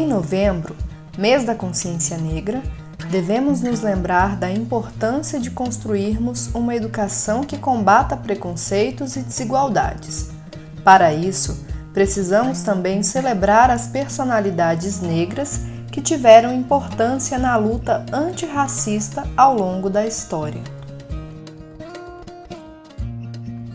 novembro, mês da consciência negra, devemos nos lembrar da importância de construirmos uma educação que combata preconceitos e desigualdades. Para isso, precisamos também celebrar as personalidades negras que tiveram importância na luta antirracista ao longo da história.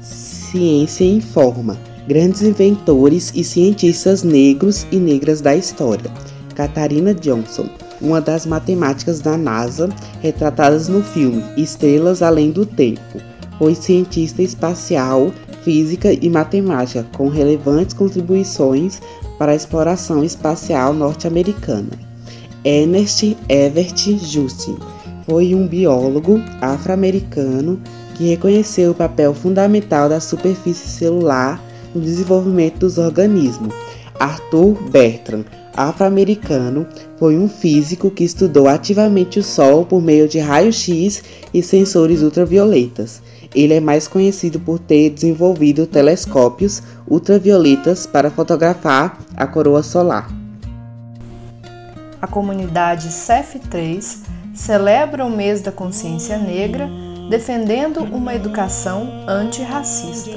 Ciência informa grandes inventores e cientistas negros e negras da história. Catarina Johnson, uma das matemáticas da NASA, retratadas no filme Estrelas Além do Tempo, foi cientista espacial, física e matemática com relevantes contribuições para a exploração espacial norte-americana. Ernest Everett Justin foi um biólogo afro-americano que reconheceu o papel fundamental da superfície celular no desenvolvimento dos organismos. Arthur Bertrand, afro-americano, foi um físico que estudou ativamente o Sol por meio de raios-x e sensores ultravioletas. Ele é mais conhecido por ter desenvolvido telescópios ultravioletas para fotografar a coroa solar. A comunidade CEF3 celebra o mês da consciência negra defendendo uma educação antirracista.